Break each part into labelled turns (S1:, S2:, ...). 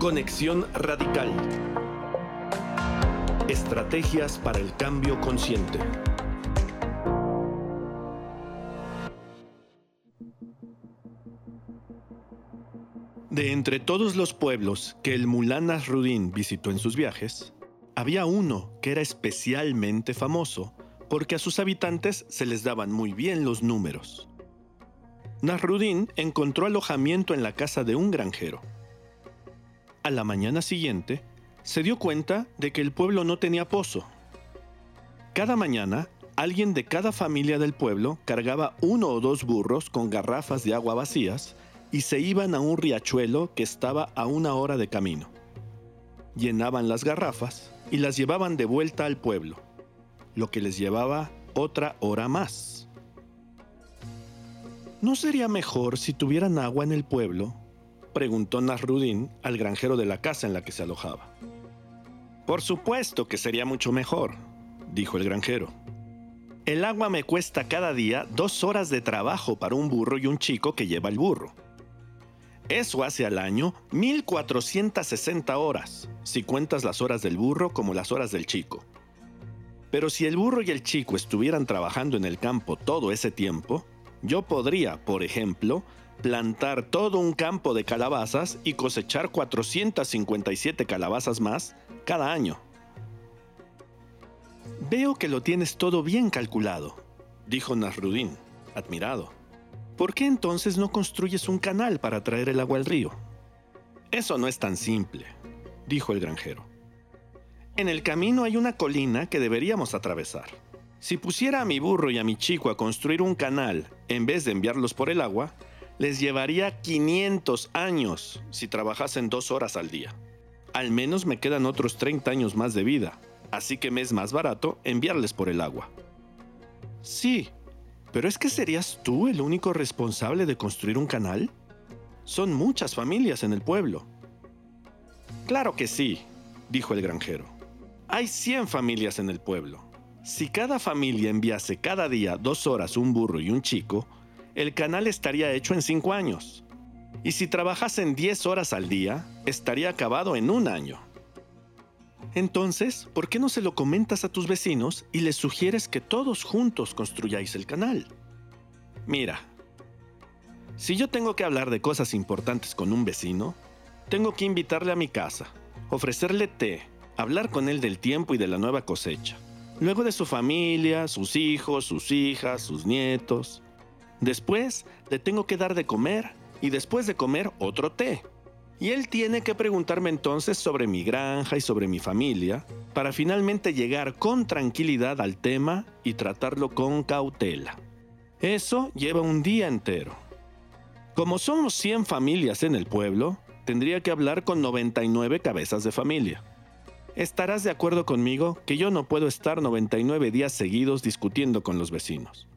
S1: Conexión Radical. Estrategias para el cambio consciente. De entre todos los pueblos que el Mulán Nasruddin visitó en sus viajes, había uno que era especialmente famoso porque a sus habitantes se les daban muy bien los números. Nasruddin encontró alojamiento en la casa de un granjero. A la mañana siguiente, se dio cuenta de que el pueblo no tenía pozo. Cada mañana, alguien de cada familia del pueblo cargaba uno o dos burros con garrafas de agua vacías y se iban a un riachuelo que estaba a una hora de camino. Llenaban las garrafas y las llevaban de vuelta al pueblo, lo que les llevaba otra hora más. ¿No sería mejor si tuvieran agua en el pueblo? Preguntó Nasrudin al granjero de la casa en la que se alojaba. Por supuesto que sería mucho mejor, dijo el granjero. El agua me cuesta cada día dos horas de trabajo para un burro y un chico que lleva el burro. Eso hace al año 1460 horas, si cuentas las horas del burro como las horas del chico. Pero si el burro y el chico estuvieran trabajando en el campo todo ese tiempo, yo podría, por ejemplo, plantar todo un campo de calabazas y cosechar 457 calabazas más cada año. Veo que lo tienes todo bien calculado, dijo Nasrudin, admirado. ¿por qué entonces no construyes un canal para traer el agua al río? Eso no es tan simple, dijo el granjero. En el camino hay una colina que deberíamos atravesar. Si pusiera a mi burro y a mi chico a construir un canal en vez de enviarlos por el agua, les llevaría 500 años si trabajasen dos horas al día. Al menos me quedan otros 30 años más de vida, así que me es más barato enviarles por el agua. Sí, ¿Pero es que serías tú el único responsable de construir un canal? Son muchas familias en el pueblo. Claro que sí, dijo el granjero. Hay 100 familias en el pueblo. Si cada familia enviase cada día dos horas un burro y un chico, el canal estaría hecho en cinco años. Y si trabajasen 10 horas al día, estaría acabado en un año. Entonces, ¿por qué no se lo comentas a tus vecinos y les sugieres que todos juntos construyáis el canal? Mira, si yo tengo que hablar de cosas importantes con un vecino, tengo que invitarle a mi casa, ofrecerle té, hablar con él del tiempo y de la nueva cosecha, luego de su familia, sus hijos, sus hijas, sus nietos. Después le tengo que dar de comer y después de comer otro té. Y él tiene que preguntarme entonces sobre mi granja y sobre mi familia, para finalmente llegar con tranquilidad al tema y tratarlo con cautela. Eso lleva un día entero. Como somos 100 familias en el pueblo, tendría que hablar con 99 cabezas de familia. Estarás de acuerdo conmigo que yo no puedo estar 99 días seguidos discutiendo con los vecinos.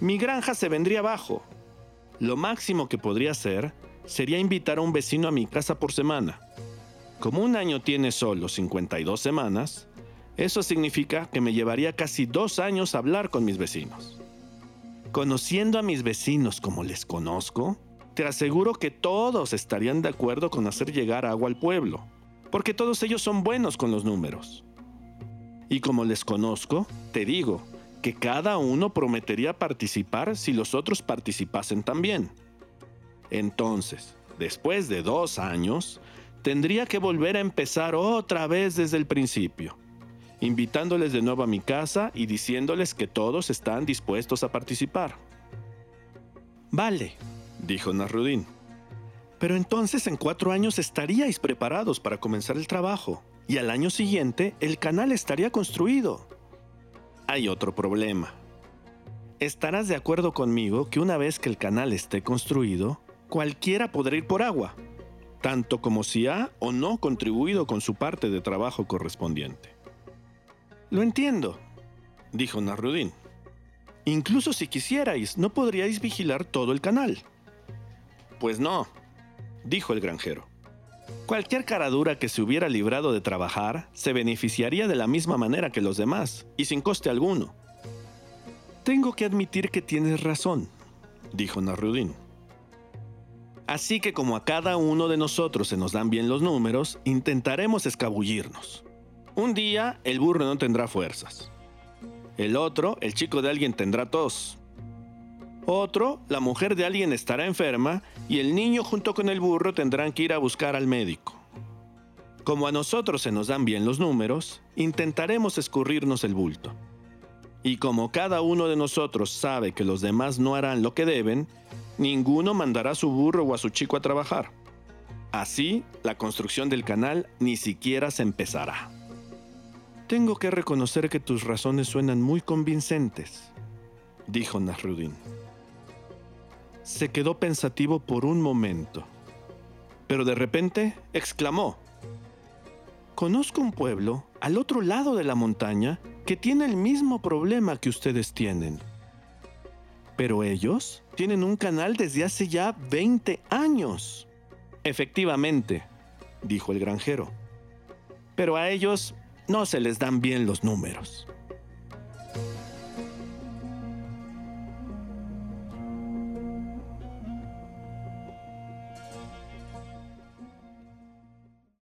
S1: Mi granja se vendría abajo. Lo máximo que podría hacer sería invitar a un vecino a mi casa por semana. Como un año tiene solo 52 semanas, eso significa que me llevaría casi dos años hablar con mis vecinos. Conociendo a mis vecinos como les conozco, te aseguro que todos estarían de acuerdo con hacer llegar agua al pueblo, porque todos ellos son buenos con los números. Y como les conozco, te digo que cada uno prometería participar si los otros participasen también. Entonces, después de dos años, tendría que volver a empezar otra vez desde el principio, invitándoles de nuevo a mi casa y diciéndoles que todos están dispuestos a participar. Vale, dijo Nasrudin. Pero entonces en cuatro años estaríais preparados para comenzar el trabajo, y al año siguiente el canal estaría construido. Hay otro problema. Estarás de acuerdo conmigo que una vez que el canal esté construido, cualquiera podrá ir por agua, tanto como si ha o no contribuido con su parte de trabajo correspondiente. Lo entiendo, dijo Narudín. Incluso si quisierais, no podríais vigilar todo el canal. Pues no, dijo el granjero. Cualquier caradura que se hubiera librado de trabajar se beneficiaría de la misma manera que los demás, y sin coste alguno. Tengo que admitir que tienes razón, dijo Narudín. Así que como a cada uno de nosotros se nos dan bien los números, intentaremos escabullirnos. Un día el burro no tendrá fuerzas. El otro, el chico de alguien tendrá tos. Otro, la mujer de alguien estará enferma y el niño junto con el burro tendrán que ir a buscar al médico. Como a nosotros se nos dan bien los números, intentaremos escurrirnos el bulto. Y como cada uno de nosotros sabe que los demás no harán lo que deben, ninguno mandará a su burro o a su chico a trabajar. Así, la construcción del canal ni siquiera se empezará. Tengo que reconocer que tus razones suenan muy convincentes, dijo Nasruddin. Se quedó pensativo por un momento, pero de repente exclamó, Conozco un pueblo al otro lado de la montaña que tiene el mismo problema que ustedes tienen. Pero ellos tienen un canal desde hace ya 20 años. Efectivamente, dijo el granjero. Pero a ellos no se les dan bien los números.